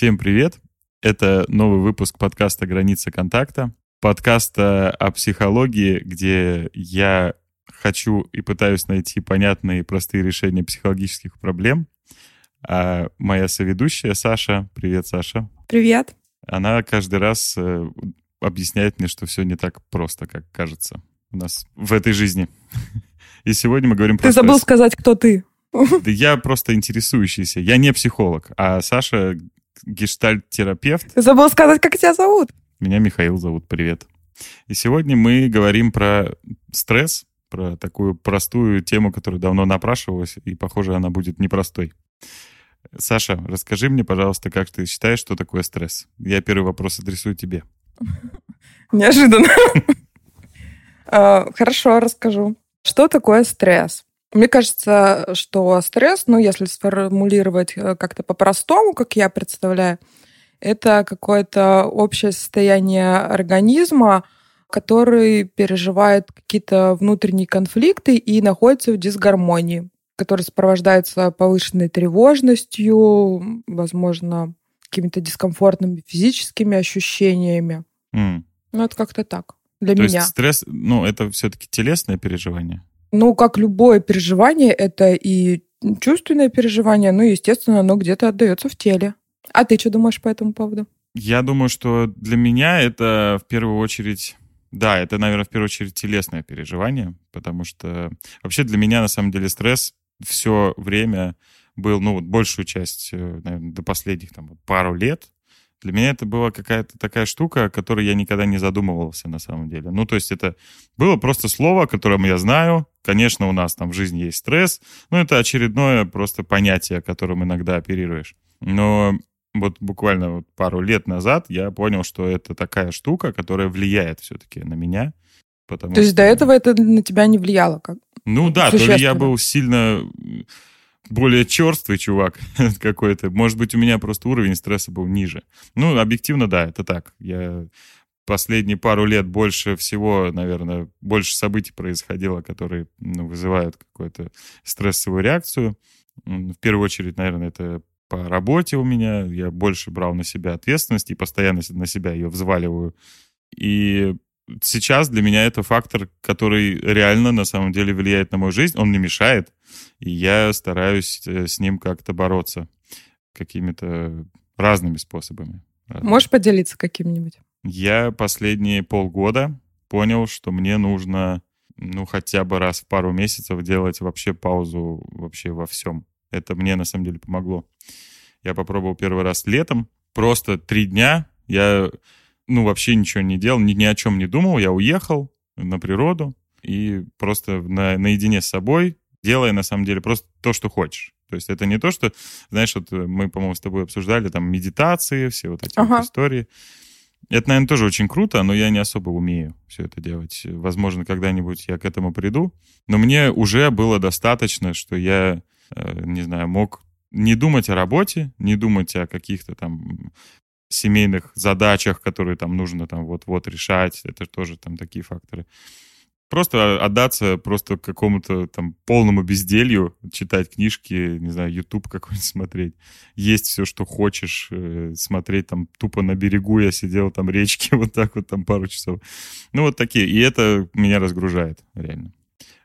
Всем привет! Это новый выпуск подкаста «Граница контакта». Подкаста о психологии, где я хочу и пытаюсь найти понятные и простые решения психологических проблем. А моя соведущая Саша, привет, Саша. Привет. Она каждый раз э, объясняет мне, что все не так просто, как кажется у нас в этой жизни. И сегодня мы говорим про Ты забыл сказать, кто ты. Да я просто интересующийся. Я не психолог, а Саша гештальт-терапевт. Забыл сказать, как тебя зовут. Меня Михаил зовут, привет. И сегодня мы говорим про стресс, про такую простую тему, которая давно напрашивалась, и, похоже, она будет непростой. Саша, расскажи мне, пожалуйста, как ты считаешь, что такое стресс? Я первый вопрос адресую тебе. Неожиданно. А, хорошо, расскажу. Что такое стресс? Мне кажется, что стресс, ну, если сформулировать э, как-то по-простому, как я представляю, это какое-то общее состояние организма, который переживает какие-то внутренние конфликты и находится в дисгармонии, который сопровождается повышенной тревожностью, возможно, какими-то дискомфортными физическими ощущениями. Mm. Ну, это как-то так для То меня. Есть стресс, ну, это все-таки телесное переживание? Ну, как любое переживание, это и чувственное переживание, ну, естественно, оно где-то отдается в теле. А ты что думаешь по этому поводу? Я думаю, что для меня это в первую очередь... Да, это, наверное, в первую очередь телесное переживание, потому что вообще для меня, на самом деле, стресс все время был, ну, вот большую часть, э, наверное, до последних там пару лет, для меня это была какая-то такая штука, о которой я никогда не задумывался на самом деле. Ну, то есть это было просто слово, о котором я знаю. Конечно, у нас там в жизни есть стресс, но это очередное просто понятие, которым иногда оперируешь. Но вот буквально вот пару лет назад я понял, что это такая штука, которая влияет все-таки на меня. Потому То есть что... до этого это на тебя не влияло? Как? Ну да, то ли я был сильно более черствый чувак какой-то. Может быть, у меня просто уровень стресса был ниже. Ну, объективно, да, это так. Я последние пару лет больше всего, наверное, больше событий происходило, которые ну, вызывают какую-то стрессовую реакцию. В первую очередь, наверное, это по работе у меня. Я больше брал на себя ответственность и постоянно на себя ее взваливаю. И сейчас для меня это фактор, который реально на самом деле влияет на мою жизнь. Он не мешает, и я стараюсь э, с ним как-то бороться какими-то разными способами. Можешь поделиться каким-нибудь? Я последние полгода понял, что мне нужно, ну, хотя бы раз в пару месяцев делать вообще паузу вообще во всем. Это мне на самом деле помогло. Я попробовал первый раз летом. Просто три дня я ну, вообще ничего не делал, ни, ни о чем не думал. Я уехал на природу и просто на, наедине с собой, делая, на самом деле, просто то, что хочешь. То есть это не то, что, знаешь, вот мы, по-моему, с тобой обсуждали там медитации, все вот эти ага. вот истории. Это, наверное, тоже очень круто, но я не особо умею все это делать. Возможно, когда-нибудь я к этому приду. Но мне уже было достаточно, что я, э, не знаю, мог не думать о работе, не думать о каких-то там семейных задачах, которые там нужно там вот-вот решать. Это тоже там такие факторы. Просто отдаться просто какому-то там полному безделью, читать книжки, не знаю, YouTube какой-нибудь смотреть, есть все, что хочешь, э, смотреть там тупо на берегу, я сидел там речки вот так вот там пару часов. Ну вот такие, и это меня разгружает реально.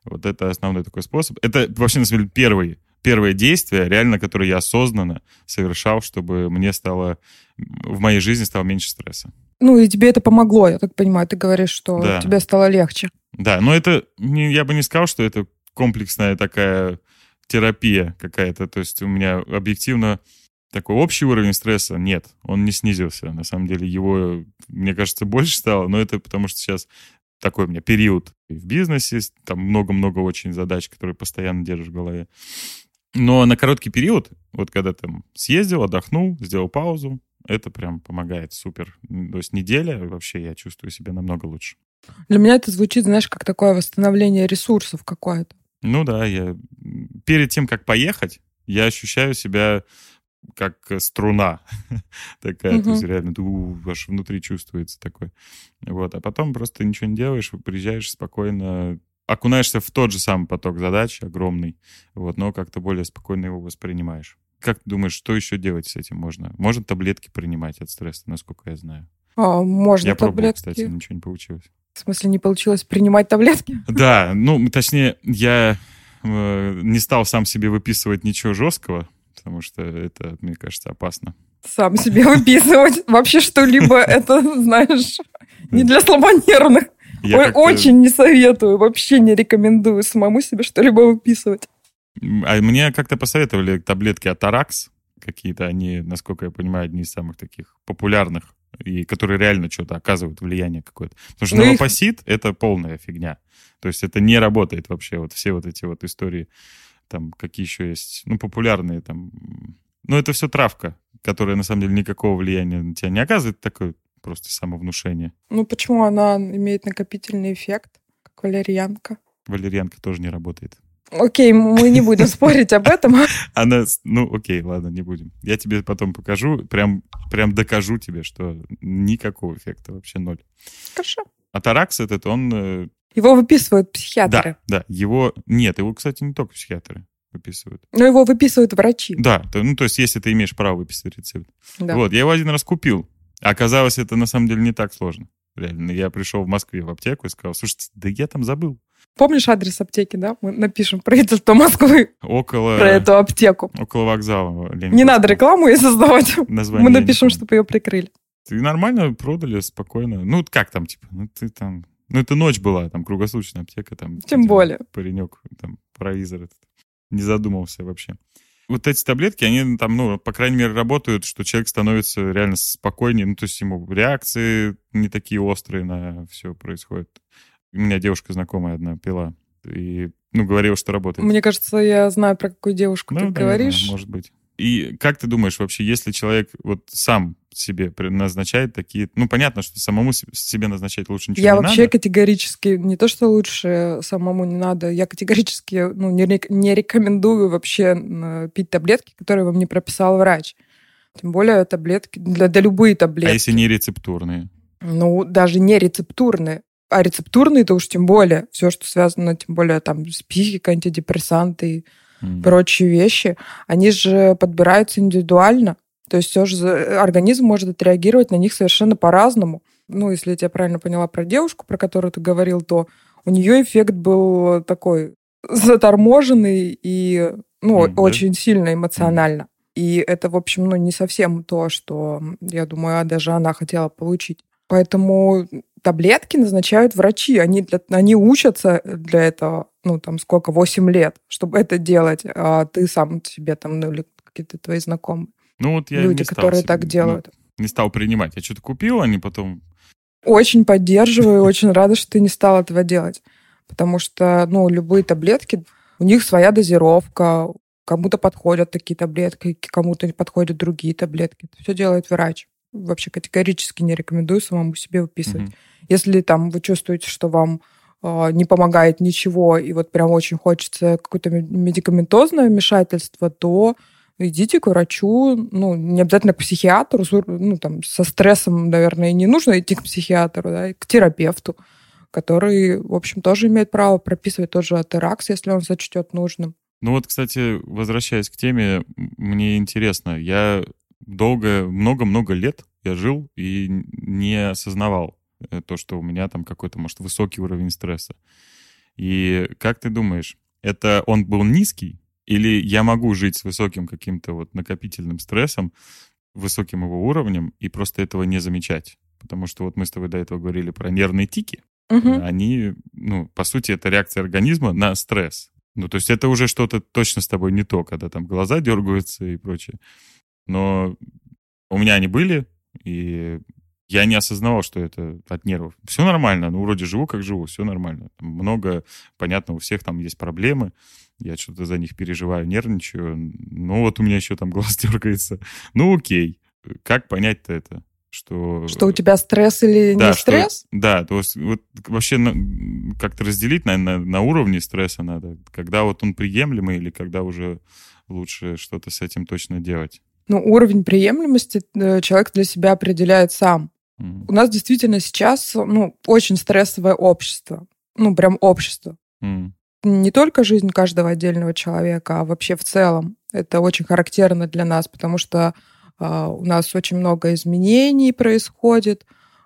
Вот это основной такой способ. Это вообще, на самом деле, первый первое действие, реально, которое я осознанно совершал, чтобы мне стало, в моей жизни стало меньше стресса. Ну, и тебе это помогло, я так понимаю. Ты говоришь, что да. тебе стало легче. Да, но это, я бы не сказал, что это комплексная такая терапия какая-то. То есть у меня объективно такой общий уровень стресса нет, он не снизился. На самом деле его, мне кажется, больше стало, но это потому что сейчас такой у меня период в бизнесе, там много-много очень задач, которые постоянно держишь в голове. Но на короткий период, вот когда там съездил, отдохнул, сделал паузу, это прям помогает супер. То есть неделя вообще я чувствую себя намного лучше. Для меня это звучит, знаешь, как такое восстановление ресурсов какое-то. Ну да, я перед тем, как поехать, я ощущаю себя как струна такая, то есть реально у, аж внутри чувствуется такой. Вот, а потом просто ничего не делаешь, приезжаешь спокойно, окунаешься в тот же самый поток задач, огромный, вот, но как-то более спокойно его воспринимаешь. как ты думаешь, что еще делать с этим можно? Можно таблетки принимать от стресса, насколько я знаю. А, можно я таблетки. пробовал, кстати, ничего не получилось. В смысле, не получилось принимать таблетки? Да, ну, точнее, я э, не стал сам себе выписывать ничего жесткого, потому что это, мне кажется, опасно. Сам себе выписывать вообще что-либо, это, знаешь, не для слабонервных. Ой, очень не советую, вообще не рекомендую самому себе что-либо выписывать. А мне как-то посоветовали таблетки Атаракс какие-то, они, насколько я понимаю, одни из самых таких популярных, и которые реально что-то оказывают влияние какое-то. Потому что ну новопосит их... — это полная фигня. То есть это не работает вообще, вот все вот эти вот истории, там, какие еще есть, ну, популярные там. Ну, это все травка, которая, на самом деле, никакого влияния на тебя не оказывает, такое просто самовнушение. Ну, почему она имеет накопительный эффект, как валерьянка? Валерьянка тоже не работает. Окей, мы не будем спорить об этом. Она, ну, окей, ладно, не будем. Я тебе потом покажу, прям, прям докажу тебе, что никакого эффекта, вообще ноль. Хорошо. А таракс этот, он... Э, его выписывают психиатры. Да, да, его... Нет, его, кстати, не только психиатры выписывают. Но его выписывают врачи. Да, то, ну, то есть если ты имеешь право выписать рецепт. Да. Вот, я его один раз купил. Оказалось, это на самом деле не так сложно. Реально, я пришел в Москве в аптеку и сказал, слушайте, да я там забыл. Помнишь адрес аптеки, да? Мы напишем правительство Москвы около, про эту аптеку. Около вокзала. Не надо рекламу ей создавать. Название Мы напишем, чтобы ее прикрыли. Ты нормально продали, спокойно. Ну, как там, типа, ну, ты там... Ну, это ночь была, там, круглосуточная аптека, там... Тем более. Паренек, там, провизор этот. Не задумался вообще. Вот эти таблетки, они там, ну, по крайней мере, работают, что человек становится реально спокойнее, ну, то есть ему реакции не такие острые на все происходит. У меня девушка знакомая одна пила. И, ну, говорила, что работает. Мне кажется, я знаю, про какую девушку ну, ты да, говоришь. Может быть. И как ты думаешь вообще, если человек вот сам себе назначает такие... Ну, понятно, что самому себе назначать лучше ничего я не надо. Я вообще категорически... Не то, что лучше самому не надо, я категорически ну, не, не рекомендую вообще пить таблетки, которые вам не прописал врач. Тем более таблетки... Для, для любые таблетки. А если не рецептурные? Ну, даже не рецептурные. А рецептурные, то уж тем более. Все, что связано, тем более, там, с психикой, антидепрессанты и mm. прочие вещи, они же подбираются индивидуально. То есть все же организм может отреагировать на них совершенно по-разному. Ну, если я тебя правильно поняла про девушку, про которую ты говорил, то у нее эффект был такой заторможенный и ну, mm, очень да? сильно эмоционально. Mm. И это, в общем, ну, не совсем то, что, я думаю, даже она хотела получить. Поэтому таблетки назначают врачи. Они, для, они учатся для этого, ну, там, сколько, 8 лет, чтобы это делать. А ты сам себе там, ну, или какие-то твои знакомые. Ну, вот я Люди, не которые стал, так делают. Ну, не стал принимать. Я что-то купил, они потом... Очень поддерживаю, очень рада, что ты не стал этого делать. Потому что, ну, любые таблетки, у них своя дозировка, кому-то подходят такие таблетки, кому-то подходят другие таблетки. Это все делает врач вообще категорически не рекомендую самому себе выписывать. Mm-hmm. Если там вы чувствуете, что вам э, не помогает ничего, и вот прям очень хочется какое-то медикаментозное вмешательство, то идите к врачу, ну, не обязательно к психиатру, ну, там, со стрессом, наверное, не нужно идти к психиатру, да, к терапевту, который, в общем, тоже имеет право прописывать тот же атеракс, если он сочтет нужным. Ну вот, кстати, возвращаясь к теме, мне интересно, я долго, много-много лет я жил и не осознавал то, что у меня там какой-то, может, высокий уровень стресса. И как ты думаешь, это он был низкий, или я могу жить с высоким каким-то вот накопительным стрессом, высоким его уровнем, и просто этого не замечать? Потому что вот мы с тобой до этого говорили про нервные тики. Угу. Они, ну, по сути, это реакция организма на стресс. Ну, то есть это уже что-то точно с тобой не то, когда там глаза дергаются и прочее. Но у меня они были, и я не осознавал, что это от нервов. Все нормально, ну, вроде живу, как живу, все нормально. Много, понятно, у всех там есть проблемы, я что-то за них переживаю, нервничаю. Ну, вот у меня еще там глаз дергается. Ну, окей. Как понять-то это? Что, что у тебя стресс или да, не стресс? Что, да, то есть вот вообще как-то разделить, наверное, на, на уровне стресса надо. Когда вот он приемлемый или когда уже лучше что-то с этим точно делать. Ну, уровень приемлемости э, человек для себя определяет сам. Mm. У нас действительно сейчас, ну, очень стрессовое общество. Ну, прям общество. Mm. не только жизнь каждого отдельного человека, а вообще в целом. Это очень характерно для нас, потому что э, у нас очень много изменений происходит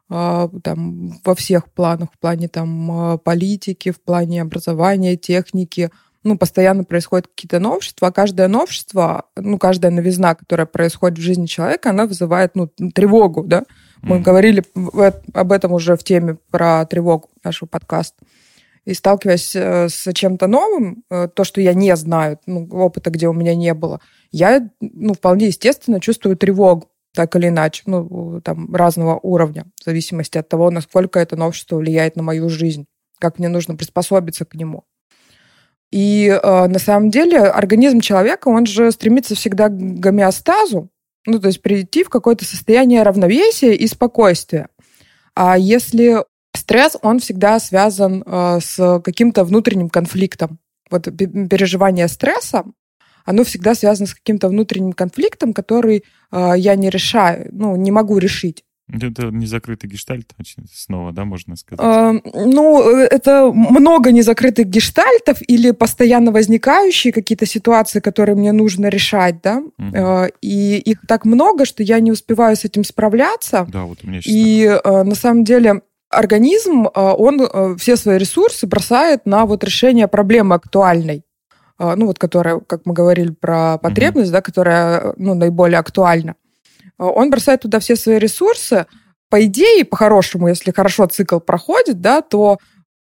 э, там, во всех планах, в плане там, политики, в плане образования, техники. Ну, постоянно происходят какие-то новшества, а каждое новшество, ну, каждая новизна, которая происходит в жизни человека, она вызывает, ну, тревогу, да. Мы mm-hmm. говорили об этом уже в теме про тревогу нашего подкаста. И сталкиваясь э, с чем-то новым, э, то, что я не знаю, ну, опыта, где у меня не было, я ну, вполне естественно чувствую тревогу, так или иначе, ну, там, разного уровня, в зависимости от того, насколько это новшество влияет на мою жизнь, как мне нужно приспособиться к нему. И э, на самом деле организм человека, он же стремится всегда к гомеостазу, ну, то есть прийти в какое-то состояние равновесия и спокойствия. А если Стресс, он всегда связан э, с каким-то внутренним конфликтом. Вот переживание стресса, оно всегда связано с каким-то внутренним конфликтом, который э, я не решаю, ну, не могу решить. Это незакрытый гештальт, снова, да, можно сказать? Э, ну, это много незакрытых гештальтов или постоянно возникающие какие-то ситуации, которые мне нужно решать, да, угу. э, и их так много, что я не успеваю с этим справляться. Да, вот у меня сейчас И э, на самом деле организм, а, он э, все свои ресурсы бросает на вот решение проблемы актуальной. А, ну, вот которая, как мы говорили про потребность, mm-hmm. да, которая ну, наиболее актуальна. А, он бросает туда все свои ресурсы. По идее, по-хорошему, если хорошо цикл проходит, да, то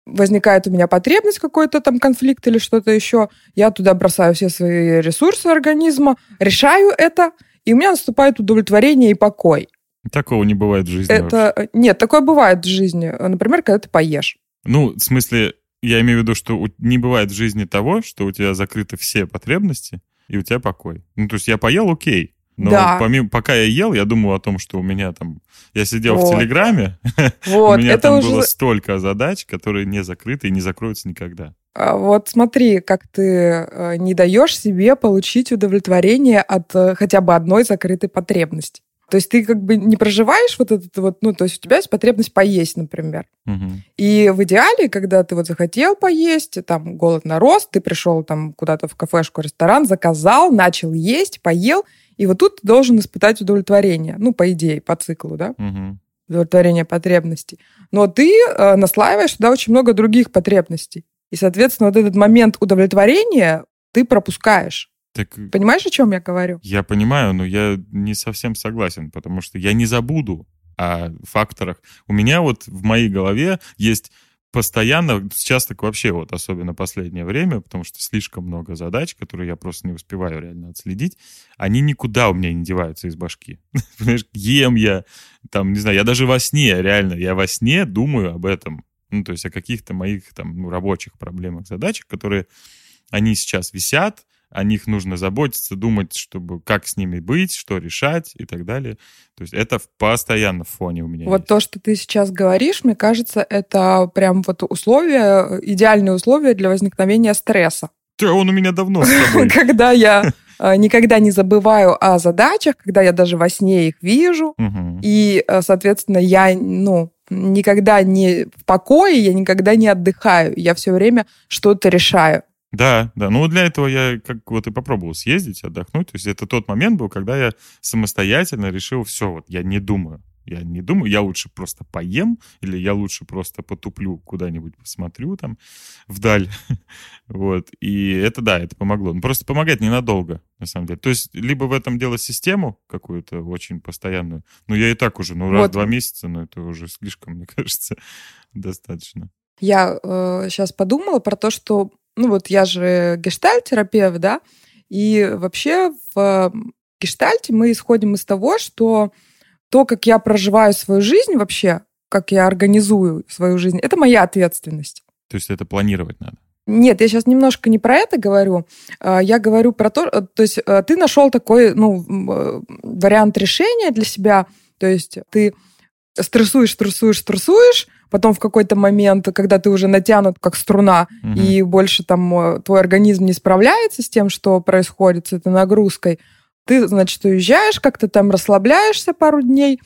возникает у меня потребность какой-то там конфликт или что-то еще, я туда бросаю все свои ресурсы организма, решаю это, и у меня наступает удовлетворение и покой. Такого не бывает в жизни. Это... Вообще. Нет, такое бывает в жизни. Например, когда ты поешь. Ну, в смысле, я имею в виду, что не бывает в жизни того, что у тебя закрыты все потребности, и у тебя покой. Ну, то есть я поел, окей. Но да. помимо, пока я ел, я думал о том, что у меня там... Я сидел вот. в Телеграме, вот. у меня это там уже... было столько задач, которые не закрыты и не закроются никогда. А вот смотри, как ты э, не даешь себе получить удовлетворение от э, хотя бы одной закрытой потребности. То есть ты как бы не проживаешь вот этот вот, ну, то есть у тебя есть потребность поесть, например. Угу. И в идеале, когда ты вот захотел поесть, там голод нарос, ты пришел там куда-то в кафешку, ресторан, заказал, начал есть, поел, и вот тут ты должен испытать удовлетворение, ну, по идее, по циклу, да? Угу. Удовлетворение потребностей. Но ты э, наслаиваешь туда очень много других потребностей. И, соответственно, вот этот момент удовлетворения ты пропускаешь. Так, Понимаешь, о чем я говорю? Я понимаю, но я не совсем согласен, потому что я не забуду о факторах. У меня вот в моей голове есть постоянно, сейчас так вообще вот, особенно последнее время, потому что слишком много задач, которые я просто не успеваю реально отследить, они никуда у меня не деваются из башки. Понимаешь, ем я, там, не знаю, я даже во сне, реально, я во сне думаю об этом. Ну, то есть о каких-то моих там ну, рабочих проблемах, задачах, которые, они сейчас висят, о них нужно заботиться, думать, чтобы как с ними быть, что решать и так далее. То есть это постоянно в фоне у меня. Вот есть. то, что ты сейчас говоришь, мне кажется, это прям вот условия, идеальные условия для возникновения стресса. Да, он у меня давно с тобой. Когда я э, никогда не забываю о задачах, когда я даже во сне их вижу, и, э, соответственно, я, ну, никогда не в покое, я никогда не отдыхаю, я все время что-то решаю. Да, да. Ну, для этого я как вот и попробовал съездить, отдохнуть. То есть это тот момент был, когда я самостоятельно решил, все, вот я не думаю. Я не думаю, я лучше просто поем, или я лучше просто потуплю куда-нибудь, посмотрю там вдаль. вот. И это, да, это помогло. Но просто помогает ненадолго, на самом деле. То есть либо в этом дело систему какую-то очень постоянную. Ну, я и так уже, ну, раз в два месяца, но это уже слишком, мне кажется, достаточно. Я э, сейчас подумала про то, что ну вот я же гештальт-терапевт, да, и вообще в гештальте мы исходим из того, что то, как я проживаю свою жизнь вообще, как я организую свою жизнь, это моя ответственность. То есть это планировать надо? Нет, я сейчас немножко не про это говорю. А, я говорю про то, э, то есть э, ты нашел такой ну, э, вариант решения для себя. То есть ты стрессуешь, стрессуешь, стрессуешь, потом в какой-то момент, когда ты уже натянут как струна, угу. и больше там э, твой организм не справляется с тем, что происходит, с этой нагрузкой, ты, значит, уезжаешь, как-то там расслабляешься пару дней,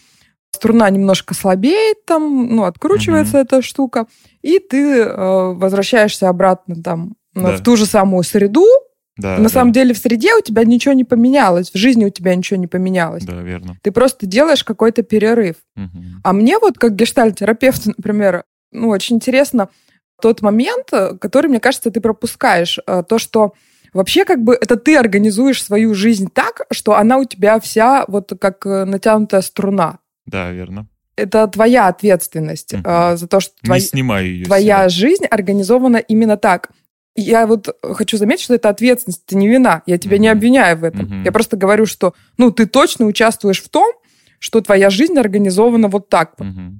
струна немножко слабеет, там, ну, откручивается угу. эта штука, и ты э, возвращаешься обратно там да. в ту же самую среду, да, на да. самом деле в среде у тебя ничего не поменялось, в жизни у тебя ничего не поменялось. Да, верно. Ты просто делаешь какой-то перерыв. Угу. А мне вот как гештальтерапевту, например, ну, очень интересно тот момент, который, мне кажется, ты пропускаешь. Э, то, что вообще как бы это ты организуешь свою жизнь так, что она у тебя вся вот как э, натянутая струна. Да, верно. Это твоя ответственность угу. за то, что твой, ее твоя жизнь организована именно так. Я вот хочу заметить, что это ответственность, это не вина. Я тебя mm-hmm. не обвиняю в этом. Mm-hmm. Я просто говорю, что ну ты точно участвуешь в том, что твоя жизнь организована вот так вот. Mm-hmm.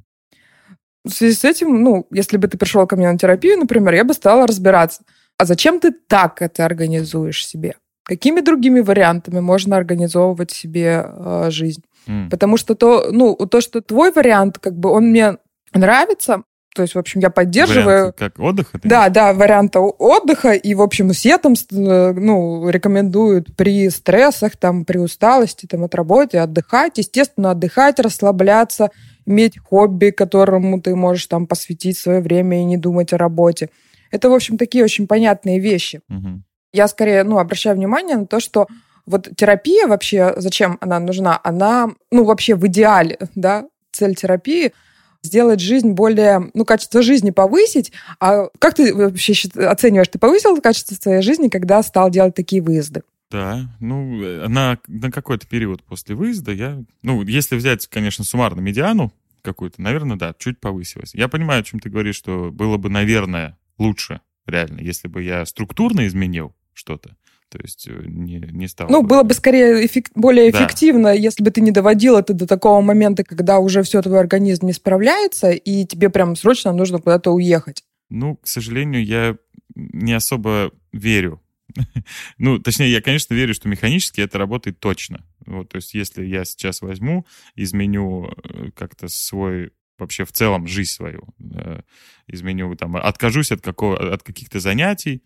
В связи с этим, ну, если бы ты пришел ко мне на терапию, например, я бы стала разбираться, а зачем ты так это организуешь себе? Какими другими вариантами можно организовывать себе э, жизнь? Mm. Потому что то, ну, то, что твой вариант, как бы он мне нравится, то есть, в общем, я поддерживаю... Вариант как отдыха? Да, да, варианта отдыха. И, в общем, все там э, ну, рекомендуют при стрессах, там, при усталости там, от работы отдыхать. Естественно, отдыхать, расслабляться, иметь хобби, которому ты можешь там посвятить свое время и не думать о работе. Это, в общем, такие очень понятные вещи. Угу. Я скорее ну, обращаю внимание на то, что вот терапия вообще, зачем она нужна? Она, ну, вообще в идеале, да, цель терапии – сделать жизнь более, ну, качество жизни повысить. А как ты вообще оцениваешь, ты повысил качество своей жизни, когда стал делать такие выезды? Да, ну, на, на какой-то период после выезда я, ну, если взять, конечно, суммарно медиану какую-то, наверное, да, чуть повысилась. Я понимаю, о чем ты говоришь, что было бы, наверное, лучше, реально, если бы я структурно изменил что-то. То есть э, не, не стало... Ну, было бы скорее эффект, более эффективно, да. если бы ты не доводил это до такого момента, когда уже все, твой организм не справляется, и тебе прям срочно нужно куда-то уехать. Ну, к сожалению, я не особо верю. ну, точнее, я, конечно, верю, что механически это работает точно. Вот, то есть, если я сейчас возьму, изменю э, как-то свой вообще в целом жизнь свою, э, изменю, там, откажусь от, какого, от каких-то занятий,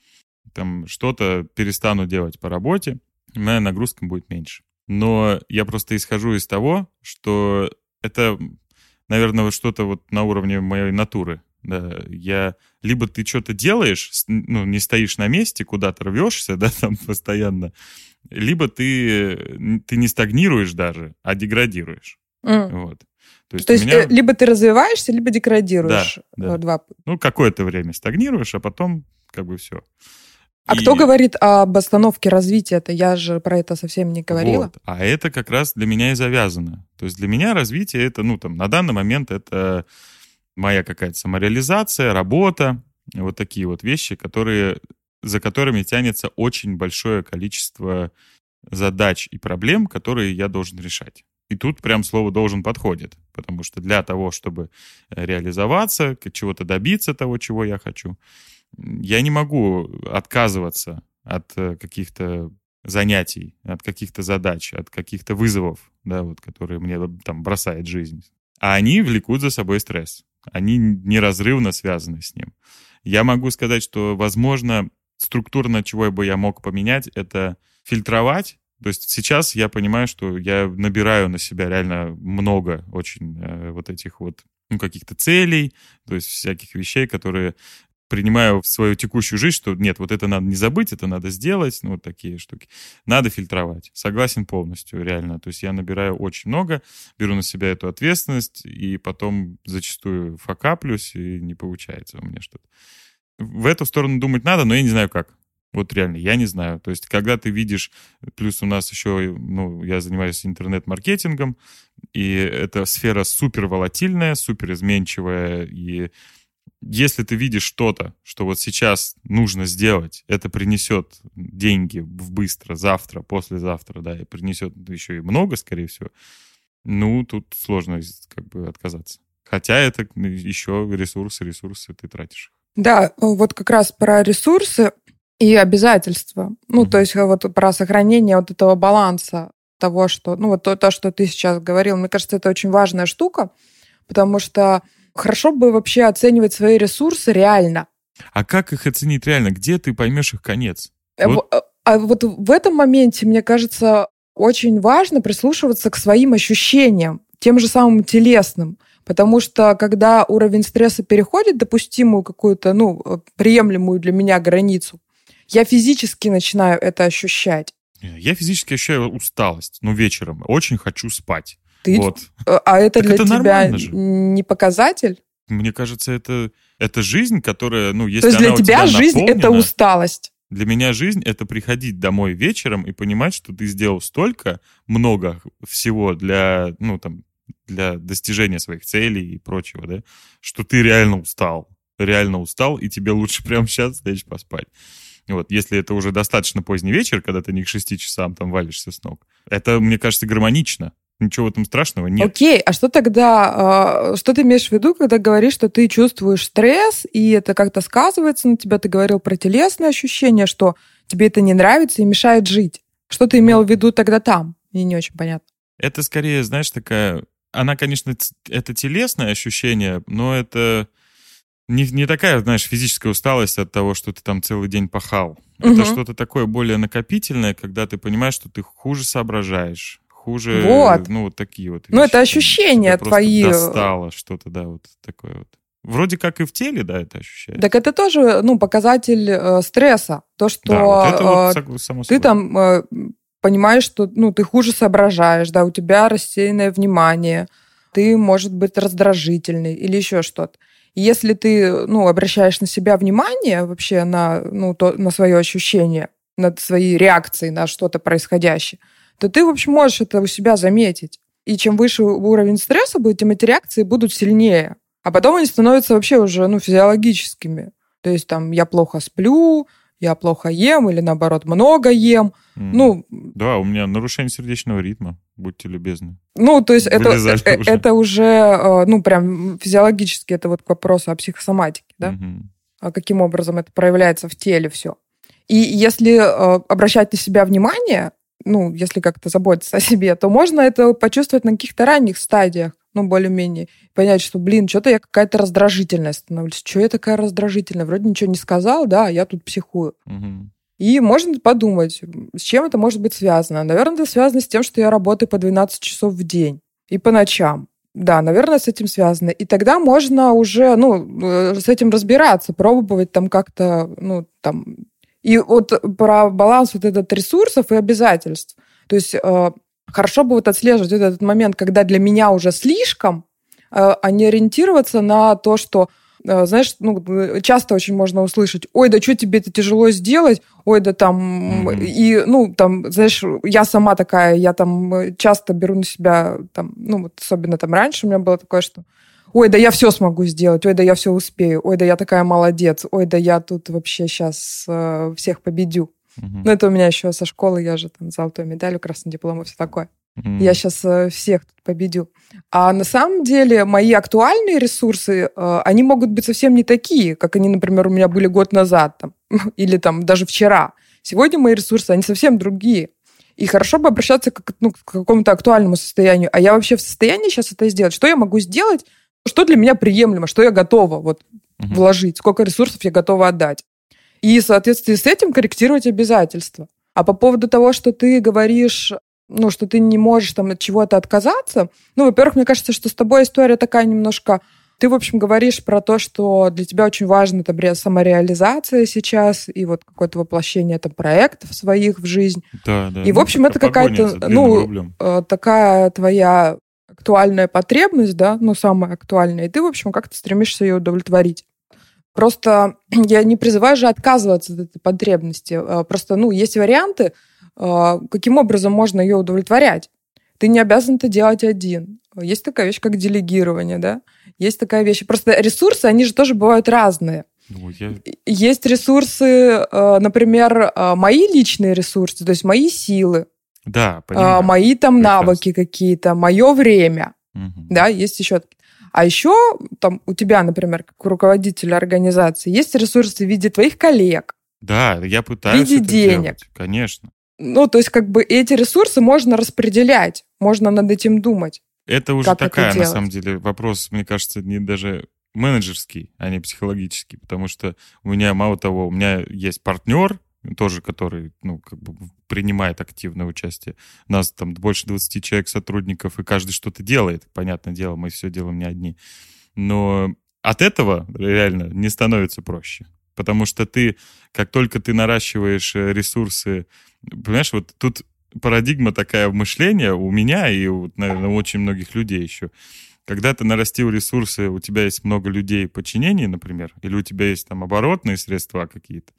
там что-то перестану делать по работе, моя нагрузка будет меньше. Но я просто исхожу из того, что это, наверное, что-то вот на уровне моей натуры. Да, я либо ты что-то делаешь, ну, не стоишь на месте, куда-то рвешься, да, там постоянно, либо ты, ты не стагнируешь даже, а деградируешь. Mm. Вот. То есть, То есть меня... Э, либо ты развиваешься, либо деградируешь. Да, да. Два. Ну, какое-то время стагнируешь, а потом как бы все. А и... кто говорит об остановке развития? Это я же про это совсем не говорила. Вот. А это как раз для меня и завязано. То есть для меня развитие это, ну, там, на данный момент это моя какая-то самореализация, работа, вот такие вот вещи, которые, за которыми тянется очень большое количество задач и проблем, которые я должен решать. И тут прям слово «должен» подходит, потому что для того, чтобы реализоваться, чего-то добиться того, чего я хочу, я не могу отказываться от э, каких-то занятий, от каких-то задач, от каких-то вызовов, да, вот, которые мне там бросает жизнь. А они влекут за собой стресс. Они неразрывно связаны с ним. Я могу сказать, что, возможно, структурно, чего бы я мог поменять, это фильтровать. То есть сейчас я понимаю, что я набираю на себя реально много очень э, вот этих вот ну, каких-то целей, то есть всяких вещей, которые принимаю в свою текущую жизнь, что нет, вот это надо не забыть, это надо сделать, ну, вот такие штуки. Надо фильтровать. Согласен полностью, реально. То есть я набираю очень много, беру на себя эту ответственность, и потом зачастую факаплюсь, и не получается у меня что-то. В эту сторону думать надо, но я не знаю как. Вот реально, я не знаю. То есть, когда ты видишь, плюс у нас еще, ну, я занимаюсь интернет-маркетингом, и эта сфера супер волатильная, супер изменчивая, и если ты видишь что-то, что вот сейчас нужно сделать, это принесет деньги в быстро, завтра, послезавтра, да, и принесет еще и много, скорее всего, ну, тут сложно как бы отказаться. Хотя это еще ресурсы, ресурсы ты тратишь. Да, вот как раз про ресурсы и обязательства. Ну, mm-hmm. то есть вот про сохранение вот этого баланса того, что, ну, вот то, то, что ты сейчас говорил, мне кажется, это очень важная штука, потому что Хорошо бы вообще оценивать свои ресурсы реально. А как их оценить реально? Где ты поймешь их конец? Э, вот. А, а вот в этом моменте, мне кажется, очень важно прислушиваться к своим ощущениям, тем же самым телесным. Потому что когда уровень стресса переходит допустимую какую-то, ну, приемлемую для меня границу, я физически начинаю это ощущать. Я физически ощущаю усталость, ну, вечером. Очень хочу спать. Ты, вот. А это так для это тебя не показатель? Мне кажется, это, это жизнь, которая, ну, если То есть для тебя, тебя жизнь — это усталость? Для меня жизнь — это приходить домой вечером и понимать, что ты сделал столько, много всего для, ну, там, для достижения своих целей и прочего, да, что ты реально устал. Реально устал, и тебе лучше прямо сейчас лечь поспать. Вот, если это уже достаточно поздний вечер, когда ты не к 6 часам там валишься с ног, это, мне кажется, гармонично. Ничего в этом страшного нет. Окей, а что тогда, э, что ты имеешь в виду, когда говоришь, что ты чувствуешь стресс, и это как-то сказывается на тебя? Ты говорил про телесные ощущения, что тебе это не нравится и мешает жить. Что ты имел в виду тогда там? Мне не очень понятно. Это скорее, знаешь, такая... Она, конечно, это телесное ощущение, но это не, не такая, знаешь, физическая усталость от того, что ты там целый день пахал. Угу. Это что-то такое более накопительное, когда ты понимаешь, что ты хуже соображаешь, хуже, вот. ну, вот такие вот. Ну, это ощущения твои. достало что-то, да, вот такое вот. Вроде как и в теле, да, это ощущается. Так это тоже, ну, показатель э, стресса. То, что да, вот это вот, э, само ты там э, понимаешь, что, ну, ты хуже соображаешь, да, у тебя рассеянное внимание, ты, может быть, раздражительный или еще что-то. И если ты, ну, обращаешь на себя внимание вообще на, ну, то, на свое ощущение, на свои реакции на что-то происходящее, то ты, в общем, можешь это у себя заметить. И чем выше уровень стресса будет, тем эти реакции будут сильнее. А потом они становятся вообще уже ну, физиологическими. То есть там я плохо сплю, я плохо ем или наоборот много ем. Mm. Ну, да, у меня нарушение сердечного ритма, будьте любезны. Ну, то есть это, уже. это уже, э, ну, прям физиологически, это вот к вопросу о психосоматике, да? Mm-hmm. Каким образом это проявляется в теле все. И если э, обращать на себя внимание, ну, если как-то заботиться о себе, то можно это почувствовать на каких-то ранних стадиях, ну, более-менее, понять, что, блин, что-то я какая-то раздражительная становлюсь. Что я такая раздражительная? Вроде ничего не сказал, да, а я тут психую. Угу. И можно подумать, с чем это может быть связано. Наверное, это связано с тем, что я работаю по 12 часов в день и по ночам. Да, наверное, с этим связано. И тогда можно уже, ну, э, с этим разбираться, пробовать там как-то, ну, там, и вот про баланс вот этот ресурсов и обязательств. То есть э, хорошо бы вот отслеживать вот этот момент, когда для меня уже слишком, э, а не ориентироваться на то, что э, знаешь, ну, часто очень можно услышать, ой, да что тебе это тяжело сделать, ой, да там, mm-hmm. и, ну, там, знаешь, я сама такая, я там часто беру на себя, там, ну, вот особенно там раньше у меня было такое, что ой, да я все смогу сделать, ой, да я все успею, ой, да я такая молодец, ой, да я тут вообще сейчас э, всех победю. Угу. Ну, это у меня еще со школы, я же там золотую медаль, красный диплом и все такое. Угу. Я сейчас э, всех тут победю. А на самом деле мои актуальные ресурсы, э, они могут быть совсем не такие, как они, например, у меня были год назад там, или там даже вчера. Сегодня мои ресурсы, они совсем другие. И хорошо бы обращаться к, ну, к какому-то актуальному состоянию. А я вообще в состоянии сейчас это сделать? Что я могу сделать, что для меня приемлемо, что я готова вот угу. вложить, сколько ресурсов я готова отдать. И в соответствии с этим корректировать обязательства. А по поводу того, что ты говоришь, ну, что ты не можешь там от чего-то отказаться, ну, во-первых, мне кажется, что с тобой история такая немножко... Ты, в общем, говоришь про то, что для тебя очень важна это самореализация сейчас и вот какое-то воплощение там проектов своих в жизнь. Да, да. И, в ну, общем, это какая-то, ну, рублем. Э, такая твоя актуальная потребность, да, ну, самая актуальная, и ты, в общем, как-то стремишься ее удовлетворить. Просто я не призываю же отказываться от этой потребности. А, просто, ну, есть варианты, а, каким образом можно ее удовлетворять. Ты не обязан это делать один. Есть такая вещь, как делегирование, да? Есть такая вещь. Просто ресурсы, они же тоже бывают разные. Ну, я... Есть ресурсы, а, например, мои личные ресурсы, то есть мои силы, да, понимаю. А, мои там Прекрасно. навыки какие-то, мое время. Угу. Да, есть еще. А еще там у тебя, например, как у руководителя организации, есть ресурсы в виде твоих коллег. Да, я пытаюсь. В виде это денег. Делать, конечно. Ну, то есть, как бы эти ресурсы можно распределять, можно над этим думать. Это уже такая, это на самом деле, вопрос, мне кажется, не даже менеджерский, а не психологический, потому что у меня, мало того, у меня есть партнер, тоже который, ну, как бы принимает активное участие. У нас там больше 20 человек сотрудников, и каждый что-то делает. Понятное дело, мы все делаем не одни. Но от этого реально не становится проще. Потому что ты, как только ты наращиваешь э, ресурсы, понимаешь, вот тут парадигма такая мышления у меня и, наверное, у очень многих людей еще. Когда ты нарастил ресурсы, у тебя есть много людей подчинений, например, или у тебя есть там оборотные средства какие-то,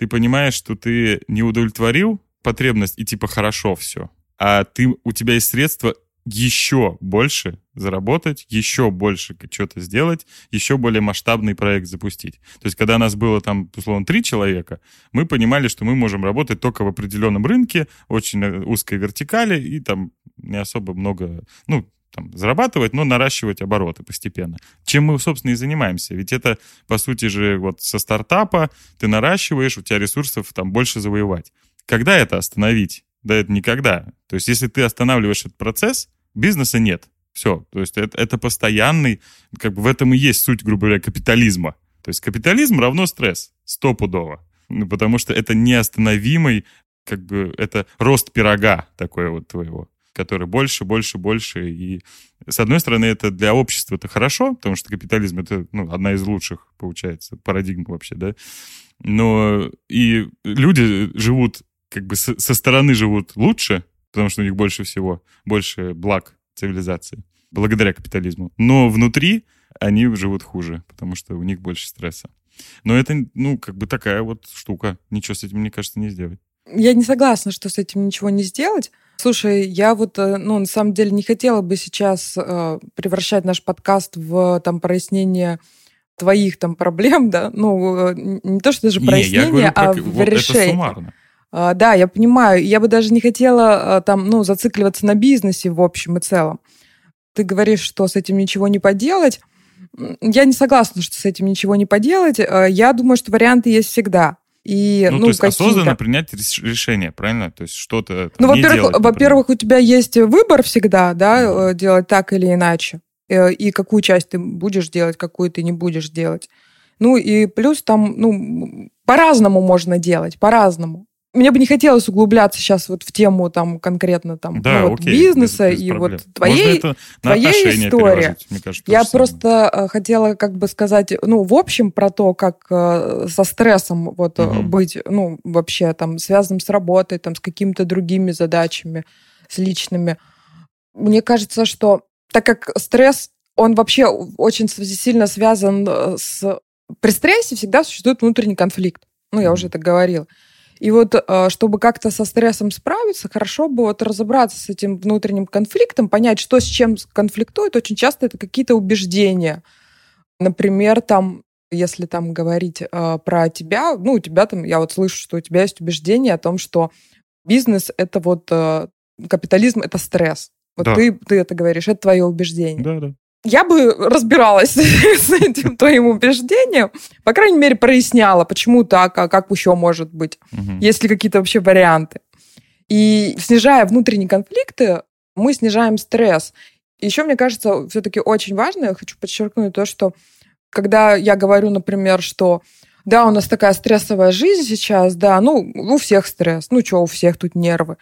ты понимаешь, что ты не удовлетворил потребность и типа хорошо все, а ты, у тебя есть средства еще больше заработать, еще больше что-то сделать, еще более масштабный проект запустить. То есть, когда нас было там, условно, три человека, мы понимали, что мы можем работать только в определенном рынке, очень э, узкой вертикали, и там не особо много, ну, там, зарабатывать, но наращивать обороты постепенно. Чем мы, собственно, и занимаемся. Ведь это, по сути же, вот со стартапа ты наращиваешь, у тебя ресурсов там больше завоевать. Когда это остановить? Да это никогда. То есть если ты останавливаешь этот процесс, бизнеса нет. Все. То есть это, это постоянный, как бы в этом и есть суть, грубо говоря, капитализма. То есть капитализм равно стресс. Стопудово. Потому что это неостановимый, как бы, это рост пирога такой вот твоего который больше, больше, больше. И, с одной стороны, это для общества это хорошо, потому что капитализм — это ну, одна из лучших, получается, парадигм вообще, да. Но и люди живут, как бы со стороны живут лучше, потому что у них больше всего, больше благ цивилизации, благодаря капитализму. Но внутри они живут хуже, потому что у них больше стресса. Но это, ну, как бы такая вот штука. Ничего с этим, мне кажется, не сделать. Я не согласна, что с этим ничего не сделать. Слушай, я вот, э, ну, на самом деле не хотела бы сейчас э, превращать наш подкаст в там прояснение твоих там проблем, да, ну, э, не то, что даже прояснение, а про... в решение. Это суммарно. А, да, я понимаю. Я бы даже не хотела а, там, ну, зацикливаться на бизнесе в общем и целом. Ты говоришь, что с этим ничего не поделать. Я не согласна, что с этим ничего не поделать. Я думаю, что варианты есть всегда. И, ну, ну, то есть осознанно принять решение, правильно? То есть что-то Ну, во-первых, во-первых, у тебя есть выбор всегда, да, mm-hmm. делать так или иначе. Э, и какую часть ты будешь делать, какую ты не будешь делать. Ну, и плюс там, ну, по-разному можно делать, по-разному мне бы не хотелось углубляться сейчас вот в тему там конкретно там да, ну, вот, окей, бизнеса без, без и проблем. вот твоей, твоей истории. Кажется, Я просто самое. хотела как бы сказать, ну, в общем, про то, как э, со стрессом вот угу. быть, ну, вообще там связанным с работой, там, с какими-то другими задачами, с личными. Мне кажется, что так как стресс, он вообще очень сильно связан э, с... При стрессе всегда существует внутренний конфликт. Ну, я уже это говорила. И вот, э, чтобы как-то со стрессом справиться, хорошо бы вот разобраться с этим внутренним конфликтом, понять, что с чем конфликтует. Очень часто это какие-то убеждения. Например, там, если там говорить э, про тебя, ну, у тебя там, я вот слышу, что у тебя есть убеждение о том, что бизнес — это вот э, капитализм — это стресс. Вот да. ты, ты это говоришь, это твое убеждение. Да, да я бы разбиралась с этим твоим убеждением, по крайней мере, проясняла, почему так, а как еще может быть, угу. есть ли какие-то вообще варианты. И снижая внутренние конфликты, мы снижаем стресс. Еще, мне кажется, все-таки очень важно, я хочу подчеркнуть то, что когда я говорю, например, что да, у нас такая стрессовая жизнь сейчас, да, ну, у всех стресс, ну, что, у всех тут нервы.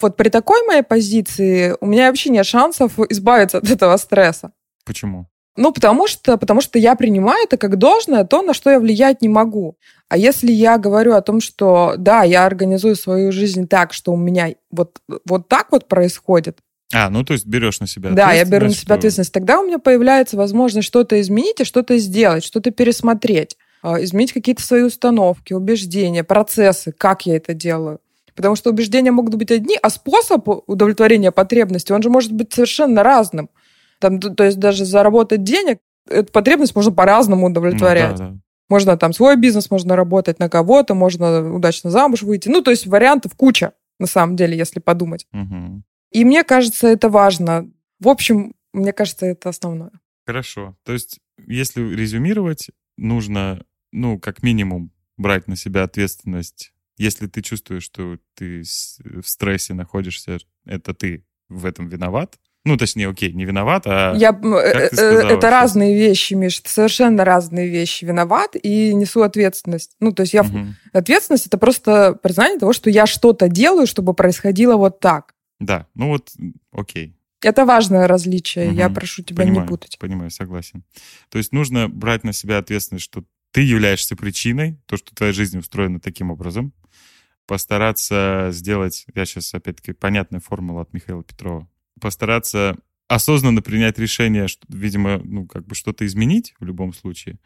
Вот при такой моей позиции у меня вообще нет шансов избавиться от этого стресса. Почему? Ну, потому что, потому что я принимаю это как должное, то, на что я влиять не могу. А если я говорю о том, что да, я организую свою жизнь так, что у меня вот, вот так вот происходит, а, ну то есть берешь на себя Да, я беру на себя ответственность. Тогда у меня появляется возможность что-то изменить и что-то сделать, что-то пересмотреть, а, изменить какие-то свои установки, убеждения, процессы, как я это делаю. Потому что убеждения могут быть одни, а способ удовлетворения потребности, он же может быть совершенно разным. Там, то есть даже заработать денег, эту потребность можно по-разному удовлетворять. да, да. Можно там свой бизнес, можно работать на кого-то, можно удачно замуж выйти. Ну, то есть вариантов куча, на самом деле, если подумать. Угу. И мне кажется, это важно. В общем, мне кажется, это основное. Хорошо. То есть, если резюмировать, нужно, ну, как минимум, брать на себя ответственность. Если ты чувствуешь, что ты в стрессе находишься, это ты в этом виноват. Ну, точнее, окей, не виноват, а... Я, э, сказала, это разные вещи, Миш, это совершенно разные вещи. Виноват и несу ответственность. Ну, то есть я... Угу. Ответственность — это просто признание того, что я что-то делаю, чтобы происходило вот так. Да, ну вот, окей. Это важное различие, угу. я прошу тебя понимаю, не путать. Понимаю, согласен. То есть нужно брать на себя ответственность, что ты являешься причиной, то, что твоя жизнь устроена таким образом, постараться сделать, я сейчас опять-таки понятная формула от Михаила Петрова, постараться осознанно принять решение, что, видимо, ну, как бы что-то изменить в любом случае.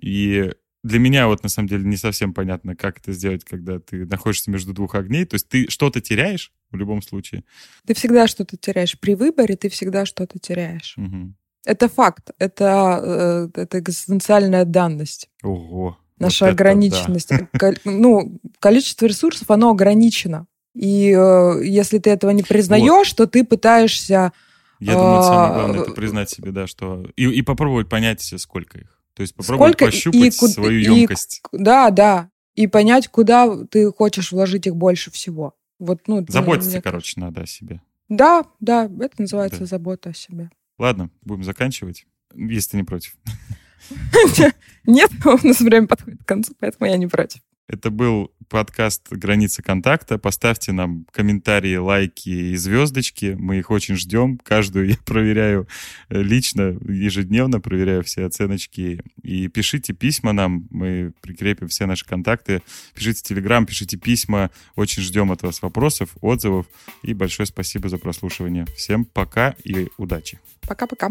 И для меня вот на самом деле не совсем понятно, как это сделать, когда ты находишься между двух огней. То есть ты что-то теряешь в любом случае. Ты всегда что-то теряешь. При выборе ты всегда что-то теряешь. Угу. Это факт. Это, э, это экзистенциальная данность. Ого. Наша вот ограниченность. Да. Ну, количество ресурсов, оно ограничено. И э, если ты этого не признаешь, вот. то ты пытаешься... Я думаю, самое главное это признать себе, да, что... И, и попробовать понять, сколько их. То есть попробовать Сколько пощупать и, свою и, емкость. Да, да. И понять, куда ты хочешь вложить их больше всего. Вот, ну, Заботиться, мне... короче, надо о себе. Да, да, это называется да. забота о себе. Ладно, будем заканчивать, если ты не против. Нет, у нас время подходит к концу, поэтому я не против. Это был подкаст «Границы контакта». Поставьте нам комментарии, лайки и звездочки. Мы их очень ждем. Каждую я проверяю э, лично, ежедневно проверяю все оценочки. И пишите письма нам. Мы прикрепим все наши контакты. Пишите телеграм, пишите письма. Очень ждем от вас вопросов, отзывов. И большое спасибо за прослушивание. Всем пока и удачи. Пока-пока.